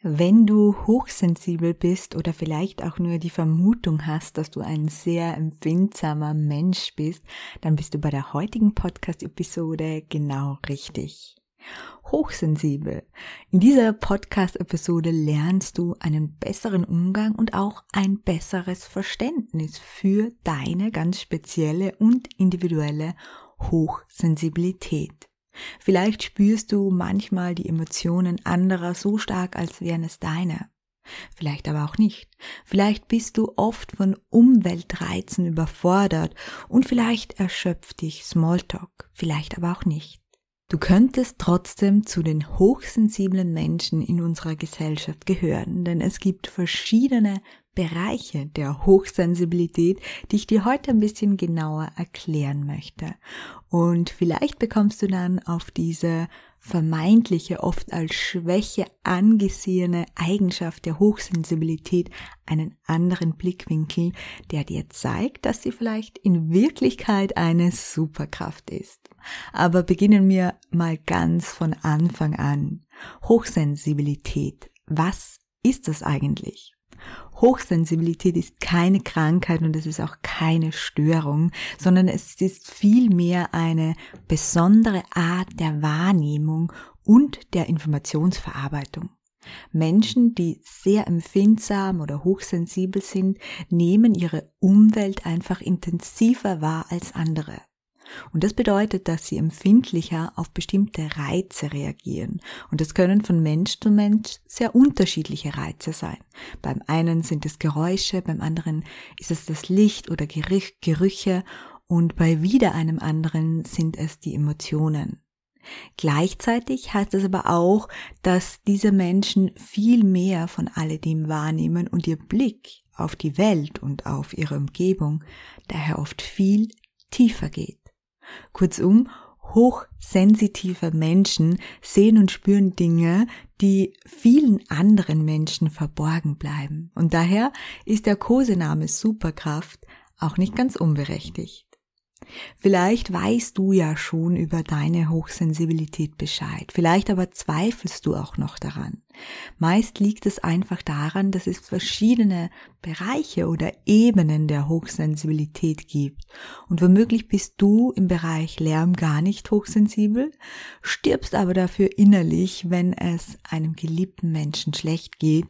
Wenn du hochsensibel bist oder vielleicht auch nur die Vermutung hast, dass du ein sehr empfindsamer Mensch bist, dann bist du bei der heutigen Podcast-Episode genau richtig. Hochsensibel. In dieser Podcast-Episode lernst du einen besseren Umgang und auch ein besseres Verständnis für deine ganz spezielle und individuelle Hochsensibilität. Vielleicht spürst du manchmal die Emotionen anderer so stark, als wären es deine. Vielleicht aber auch nicht. Vielleicht bist du oft von Umweltreizen überfordert und vielleicht erschöpft dich Smalltalk, vielleicht aber auch nicht. Du könntest trotzdem zu den hochsensiblen Menschen in unserer Gesellschaft gehören, denn es gibt verschiedene Bereiche der Hochsensibilität, die ich dir heute ein bisschen genauer erklären möchte. Und vielleicht bekommst du dann auf diese vermeintliche, oft als Schwäche angesehene Eigenschaft der Hochsensibilität einen anderen Blickwinkel, der dir zeigt, dass sie vielleicht in Wirklichkeit eine Superkraft ist. Aber beginnen wir mal ganz von Anfang an. Hochsensibilität. Was ist das eigentlich? Hochsensibilität ist keine Krankheit und es ist auch keine Störung, sondern es ist vielmehr eine besondere Art der Wahrnehmung und der Informationsverarbeitung. Menschen, die sehr empfindsam oder hochsensibel sind, nehmen ihre Umwelt einfach intensiver wahr als andere. Und das bedeutet, dass sie empfindlicher auf bestimmte Reize reagieren. Und das können von Mensch zu Mensch sehr unterschiedliche Reize sein. Beim einen sind es Geräusche, beim anderen ist es das Licht oder Gerüche und bei wieder einem anderen sind es die Emotionen. Gleichzeitig heißt es aber auch, dass diese Menschen viel mehr von alledem wahrnehmen und ihr Blick auf die Welt und auf ihre Umgebung daher oft viel tiefer geht. Kurzum, hochsensitive Menschen sehen und spüren Dinge, die vielen anderen Menschen verborgen bleiben. Und daher ist der Kosename Superkraft auch nicht ganz unberechtigt. Vielleicht weißt du ja schon über deine Hochsensibilität Bescheid, vielleicht aber zweifelst du auch noch daran. Meist liegt es einfach daran, dass es verschiedene Bereiche oder Ebenen der Hochsensibilität gibt. Und womöglich bist du im Bereich Lärm gar nicht hochsensibel, stirbst aber dafür innerlich, wenn es einem geliebten Menschen schlecht geht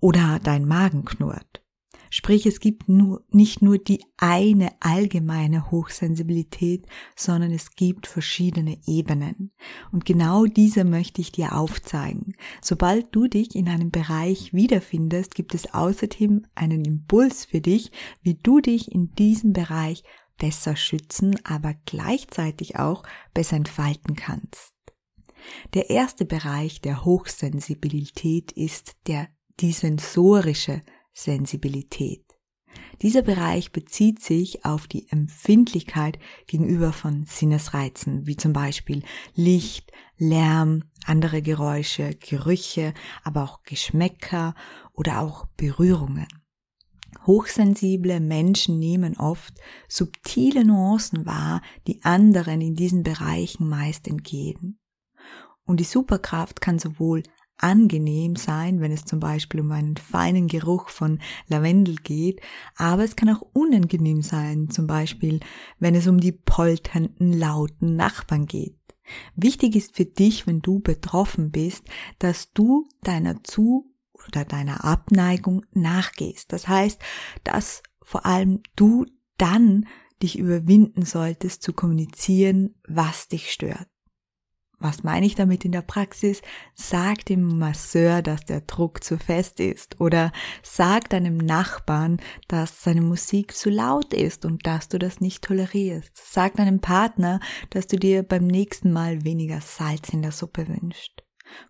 oder dein Magen knurrt. Sprich, es gibt nur, nicht nur die eine allgemeine Hochsensibilität, sondern es gibt verschiedene Ebenen. Und genau diese möchte ich dir aufzeigen. Sobald du dich in einem Bereich wiederfindest, gibt es außerdem einen Impuls für dich, wie du dich in diesem Bereich besser schützen, aber gleichzeitig auch besser entfalten kannst. Der erste Bereich der Hochsensibilität ist der die sensorische Sensibilität. Dieser Bereich bezieht sich auf die Empfindlichkeit gegenüber von Sinnesreizen, wie zum Beispiel Licht, Lärm, andere Geräusche, Gerüche, aber auch Geschmäcker oder auch Berührungen. Hochsensible Menschen nehmen oft subtile Nuancen wahr, die anderen in diesen Bereichen meist entgehen. Und die Superkraft kann sowohl angenehm sein, wenn es zum Beispiel um einen feinen Geruch von Lavendel geht, aber es kann auch unangenehm sein, zum Beispiel wenn es um die polternden, lauten Nachbarn geht. Wichtig ist für dich, wenn du betroffen bist, dass du deiner Zu- oder deiner Abneigung nachgehst. Das heißt, dass vor allem du dann dich überwinden solltest zu kommunizieren, was dich stört. Was meine ich damit in der Praxis? Sag dem Masseur, dass der Druck zu fest ist oder sag deinem Nachbarn, dass seine Musik zu laut ist und dass du das nicht tolerierst. Sag deinem Partner, dass du dir beim nächsten Mal weniger Salz in der Suppe wünschst.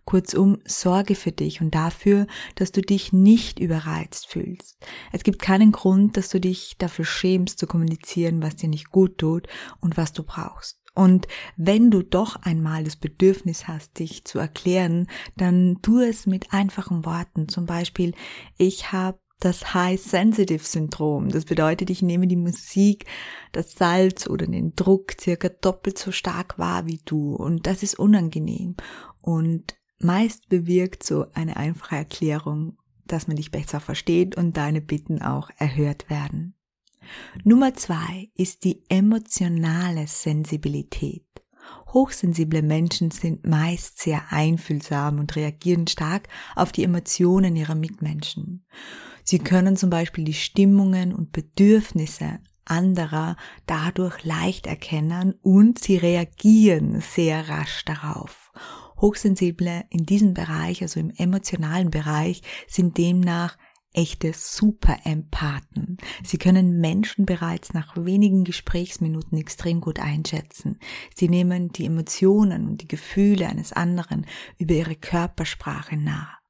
Kurzum, sorge für dich und dafür, dass du dich nicht überreizt fühlst. Es gibt keinen Grund, dass du dich dafür schämst zu kommunizieren, was dir nicht gut tut und was du brauchst. Und wenn du doch einmal das Bedürfnis hast, dich zu erklären, dann tu es mit einfachen Worten. Zum Beispiel, ich habe das High Sensitive Syndrom. Das bedeutet, ich nehme die Musik, das Salz oder den Druck circa doppelt so stark wahr wie du. Und das ist unangenehm. Und meist bewirkt so eine einfache Erklärung, dass man dich besser versteht und deine Bitten auch erhört werden. Nummer zwei ist die emotionale Sensibilität. Hochsensible Menschen sind meist sehr einfühlsam und reagieren stark auf die Emotionen ihrer Mitmenschen. Sie können zum Beispiel die Stimmungen und Bedürfnisse anderer dadurch leicht erkennen und sie reagieren sehr rasch darauf. Hochsensible in diesem Bereich, also im emotionalen Bereich, sind demnach echte Superempathen. Sie können Menschen bereits nach wenigen Gesprächsminuten extrem gut einschätzen. Sie nehmen die Emotionen und die Gefühle eines anderen über ihre Körpersprache nach.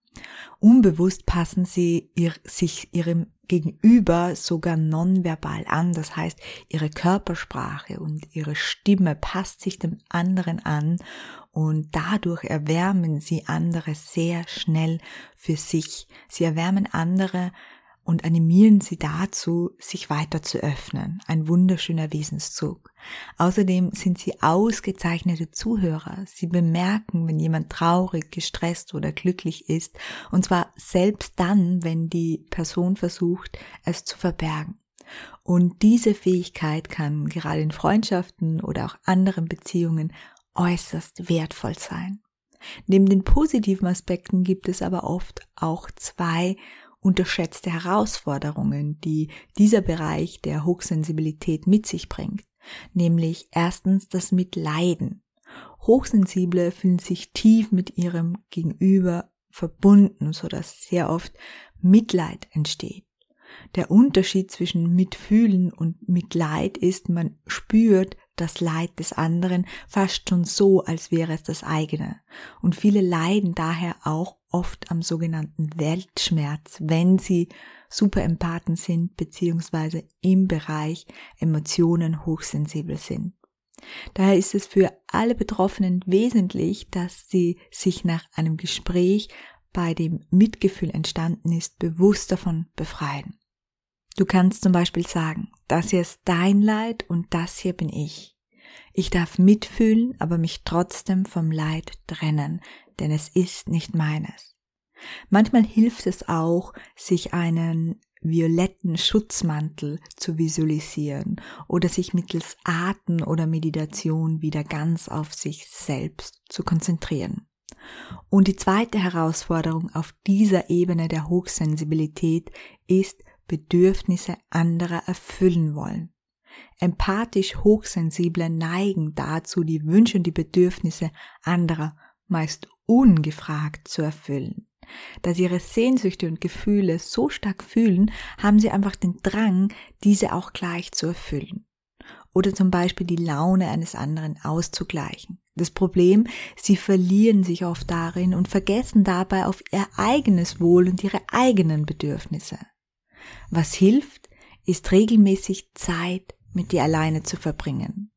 Unbewusst passen sie ihr, sich ihrem Gegenüber sogar nonverbal an. Das heißt, ihre Körpersprache und ihre Stimme passt sich dem anderen an und dadurch erwärmen sie andere sehr schnell für sich. Sie erwärmen andere und animieren sie dazu, sich weiter zu öffnen. Ein wunderschöner Wesenszug. Außerdem sind sie ausgezeichnete Zuhörer. Sie bemerken, wenn jemand traurig, gestresst oder glücklich ist, und zwar selbst dann, wenn die Person versucht, es zu verbergen. Und diese Fähigkeit kann gerade in Freundschaften oder auch anderen Beziehungen äußerst wertvoll sein. Neben den positiven Aspekten gibt es aber oft auch zwei unterschätzte Herausforderungen, die dieser Bereich der Hochsensibilität mit sich bringt, nämlich erstens das Mitleiden. Hochsensible fühlen sich tief mit ihrem Gegenüber verbunden, so dass sehr oft Mitleid entsteht. Der Unterschied zwischen Mitfühlen und Mitleid ist, man spürt das Leid des anderen fast schon so, als wäre es das eigene. Und viele leiden daher auch oft am sogenannten Weltschmerz, wenn sie Superempathen sind beziehungsweise im Bereich Emotionen hochsensibel sind. Daher ist es für alle Betroffenen wesentlich, dass sie sich nach einem Gespräch, bei dem Mitgefühl entstanden ist, bewusst davon befreien. Du kannst zum Beispiel sagen, das hier ist dein Leid und das hier bin ich. Ich darf mitfühlen, aber mich trotzdem vom Leid trennen, denn es ist nicht meines. Manchmal hilft es auch, sich einen violetten Schutzmantel zu visualisieren oder sich mittels Atem oder Meditation wieder ganz auf sich selbst zu konzentrieren. Und die zweite Herausforderung auf dieser Ebene der Hochsensibilität ist, Bedürfnisse anderer erfüllen wollen. Empathisch Hochsensible neigen dazu, die Wünsche und die Bedürfnisse anderer meist ungefragt zu erfüllen. Da sie ihre Sehnsüchte und Gefühle so stark fühlen, haben sie einfach den Drang, diese auch gleich zu erfüllen. Oder zum Beispiel die Laune eines anderen auszugleichen. Das Problem, sie verlieren sich oft darin und vergessen dabei auf ihr eigenes Wohl und ihre eigenen Bedürfnisse. Was hilft, ist regelmäßig Zeit mit dir alleine zu verbringen.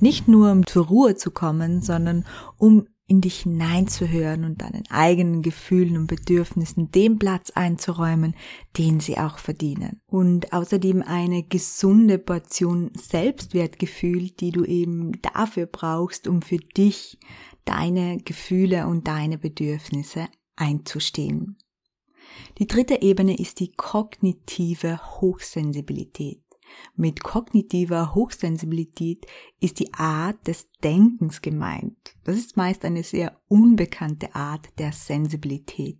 Nicht nur um zur Ruhe zu kommen, sondern um in dich hineinzuhören und deinen eigenen Gefühlen und Bedürfnissen den Platz einzuräumen, den sie auch verdienen. Und außerdem eine gesunde Portion Selbstwertgefühl, die du eben dafür brauchst, um für dich deine Gefühle und deine Bedürfnisse einzustehen. Die dritte Ebene ist die kognitive Hochsensibilität. Mit kognitiver Hochsensibilität ist die Art des Denkens gemeint. Das ist meist eine sehr unbekannte Art der Sensibilität.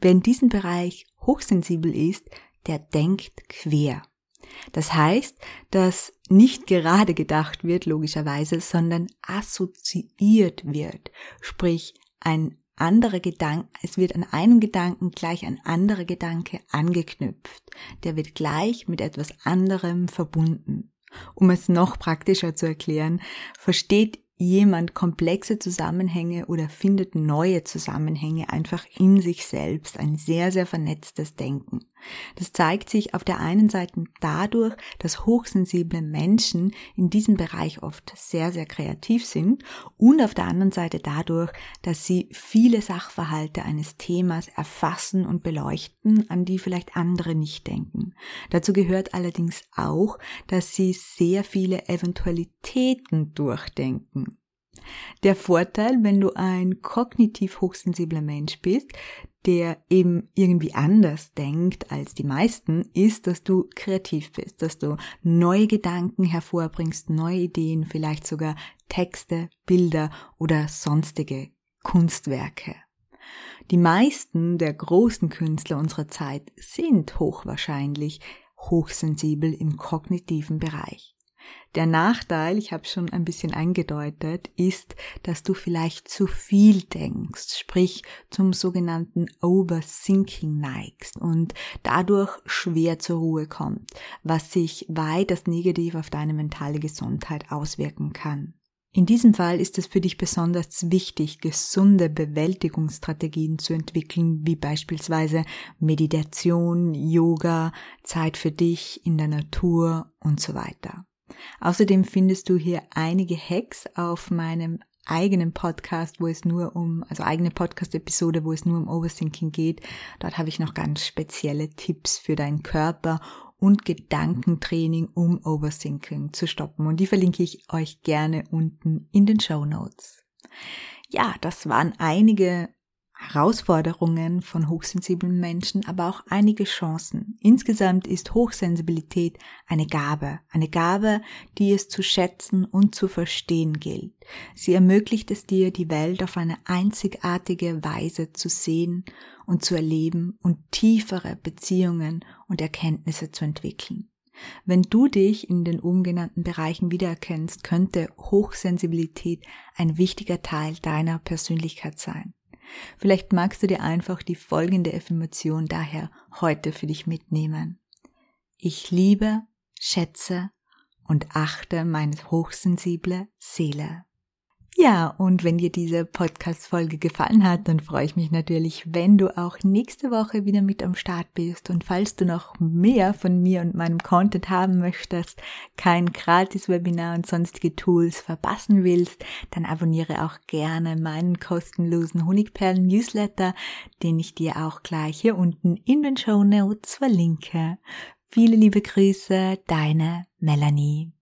Wer in diesem Bereich hochsensibel ist, der denkt quer. Das heißt, dass nicht gerade gedacht wird, logischerweise, sondern assoziiert wird. Sprich, ein andere Gedanken, es wird an einem Gedanken gleich ein anderer Gedanke angeknüpft. Der wird gleich mit etwas anderem verbunden. Um es noch praktischer zu erklären, versteht jemand komplexe Zusammenhänge oder findet neue Zusammenhänge einfach in sich selbst, ein sehr, sehr vernetztes Denken. Das zeigt sich auf der einen Seite dadurch, dass hochsensible Menschen in diesem Bereich oft sehr, sehr kreativ sind und auf der anderen Seite dadurch, dass sie viele Sachverhalte eines Themas erfassen und beleuchten, an die vielleicht andere nicht denken. Dazu gehört allerdings auch, dass sie sehr viele Eventualitäten durchdenken. Der Vorteil, wenn du ein kognitiv hochsensibler Mensch bist, der eben irgendwie anders denkt als die meisten, ist, dass du kreativ bist, dass du neue Gedanken hervorbringst, neue Ideen, vielleicht sogar Texte, Bilder oder sonstige Kunstwerke. Die meisten der großen Künstler unserer Zeit sind hochwahrscheinlich hochsensibel im kognitiven Bereich. Der Nachteil, ich habe schon ein bisschen eingedeutet, ist, dass du vielleicht zu viel denkst, sprich zum sogenannten Overthinking neigst und dadurch schwer zur Ruhe kommt, was sich weiters negativ auf deine mentale Gesundheit auswirken kann. In diesem Fall ist es für dich besonders wichtig, gesunde Bewältigungsstrategien zu entwickeln, wie beispielsweise Meditation, Yoga, Zeit für dich in der Natur und so weiter. Außerdem findest du hier einige Hacks auf meinem eigenen Podcast, wo es nur um, also eigene Podcast-Episode, wo es nur um Overthinking geht. Dort habe ich noch ganz spezielle Tipps für deinen Körper und Gedankentraining, um Overthinking zu stoppen. Und die verlinke ich euch gerne unten in den Show Notes. Ja, das waren einige Herausforderungen von hochsensiblen Menschen, aber auch einige Chancen. Insgesamt ist Hochsensibilität eine Gabe, eine Gabe, die es zu schätzen und zu verstehen gilt. Sie ermöglicht es dir, die Welt auf eine einzigartige Weise zu sehen und zu erleben und tiefere Beziehungen und Erkenntnisse zu entwickeln. Wenn du dich in den oben genannten Bereichen wiedererkennst, könnte Hochsensibilität ein wichtiger Teil deiner Persönlichkeit sein. Vielleicht magst du dir einfach die folgende Affirmation daher heute für dich mitnehmen. Ich liebe, schätze und achte meine hochsensible Seele. Ja, und wenn dir diese Podcast-Folge gefallen hat, dann freue ich mich natürlich, wenn du auch nächste Woche wieder mit am Start bist. Und falls du noch mehr von mir und meinem Content haben möchtest, kein Gratis-Webinar und sonstige Tools verpassen willst, dann abonniere auch gerne meinen kostenlosen Honigperlen-Newsletter, den ich dir auch gleich hier unten in den Show Notes verlinke. Viele liebe Grüße, deine Melanie.